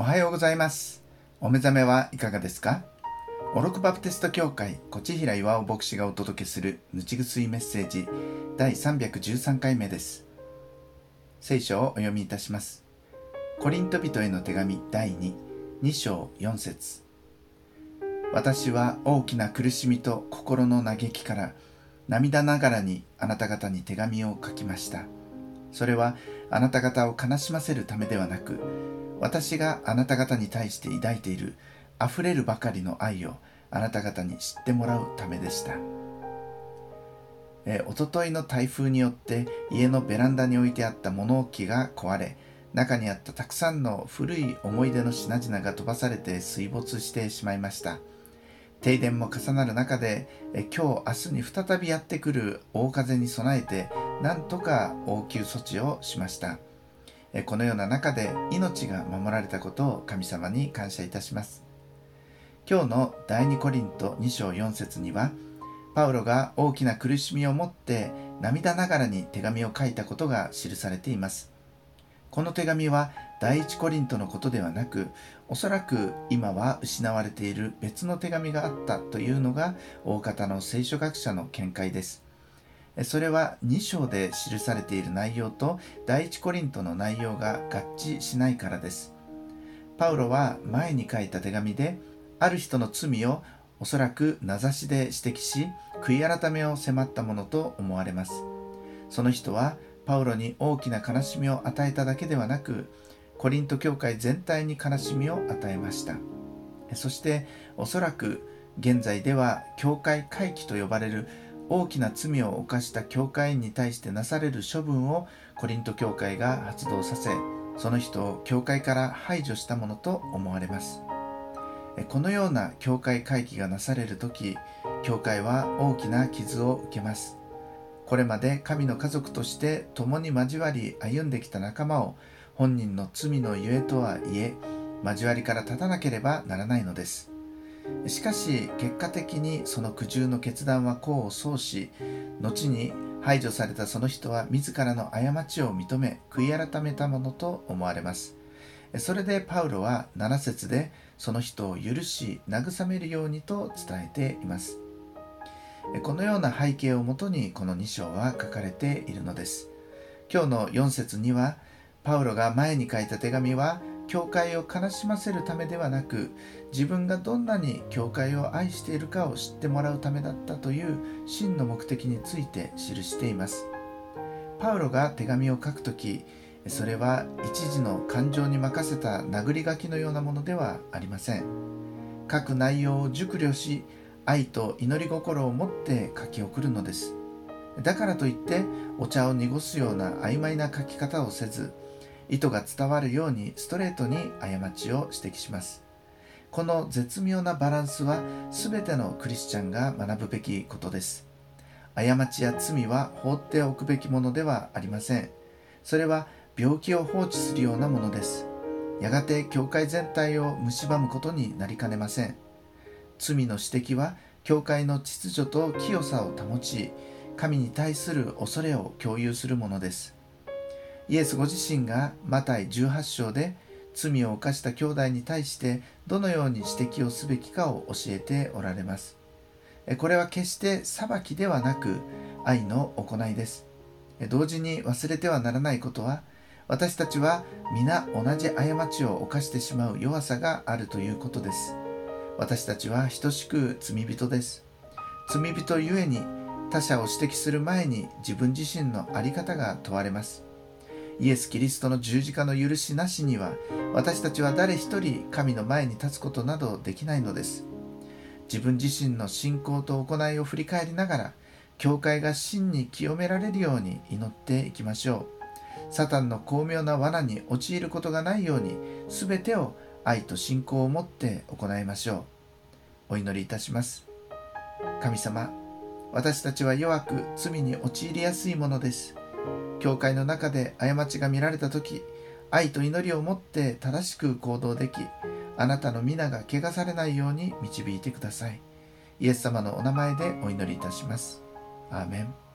おはようございます。お目覚めはいかがですか？オロクバプテスト教会コチヒラ岩尾牧師がお届けするぬちぐすいメッセージ第313回目です。聖書をお読みいたします。コリント人への手紙第22章4節。私は大きな苦しみと心の嘆きから涙ながらにあなた方に手紙を書きました。それはあなた方を悲しませるためではなく私があなた方に対して抱いている溢れるばかりの愛をあなた方に知ってもらうためでした。えおとといの台風によって家のベランダに置いてあった物置が壊れ中にあったたくさんの古い思い出の品々が飛ばされて水没してしまいました。停電も重なる中でえ今日明日に再びやってくる大風に備えてなんとか応急措置をしました。このような中で命が守られたことを神様に感謝いたします。今日の第2コリント2章4節にはパウロが大きな苦しみを持って涙ながらに手紙を書いたことが記されています。この手紙は第一コリントのことではなくおそらく今は失われている別の手紙があったというのが大方の聖書学者の見解です。それは2章で記されている内容と第一コリントの内容が合致しないからです。パウロは前に書いた手紙である人の罪をおそらく名指しで指摘し悔い改めを迫ったものと思われます。その人はパウロに大きな悲しみを与えただけではなくコリント教会全体に悲しみを与えました。そしておそらく現在では教会回帰と呼ばれる大きな罪を犯した教会員に対してなされる処分をコリント教会が発動させその人を教会から排除したものと思われます。このような教会会議がなされる時教会は大きな傷を受けます。これまで神の家族として共に交わり歩んできた仲間を本人の罪のゆえとはいえ交わりから立たなければならないのです。しかし結果的にその苦渋の決断は功を奏し後に排除されたその人は自らの過ちを認め悔い改めたものと思われます。それでパウロは7節でその人を許し慰めるようにと伝えています。このような背景をもとにこの2章は書かれているのです。今日の4節にはパウロが前に書いた手紙は教会を悲しませるためではなく自分がどんなに教会を愛しているかを知ってもらうためだったという真の目的について記しています。パウロが手紙を書くときそれは一時の感情に任せた殴り書きのようなものではありません。書く内容を熟慮し愛と祈り心を持って書き送るのです。だからといってお茶を濁すような曖昧な書き方をせず意図が伝わるようにストレートに過ちを指摘します。この絶妙なバランスは全てのクリスチャンが学ぶべきことです。過ちや罪は放っておくべきものではありません。それは病気を放置するようなものです。やがて教会全体を蝕むことになりかねません。罪の指摘は教会の秩序と清さを保ち神に対する恐れを共有するものです。イエスご自身がマタイ18章で罪を犯した兄弟に対してどのように指摘をすべきかを教えておられます。これは決して裁きではなく愛の行いです。同時に忘れてはならないことは私たちは皆同じ過ちを犯してしまう弱さがあるということです。私たちは等しく罪人です。罪人ゆえに他者を指摘する前に自分自身の在り方が問われます。イエス・キリストの十字架の許しなしには私たちは誰一人神の前に立つことなどできないのです。自分自身の信仰と行いを振り返りながら教会が真に清められるように祈っていきましょう。サタンの巧妙な罠に陥ることがないように全てを愛と信仰を持って行いましょう。お祈りいたします。神様私たちは弱く罪に陥りやすいものです。教会の中で過ちが見られた時愛と祈りを持って正しく行動できあなたの皆が汚されないように導いてください。イエス様のお名前でお祈りいたします。アーメン。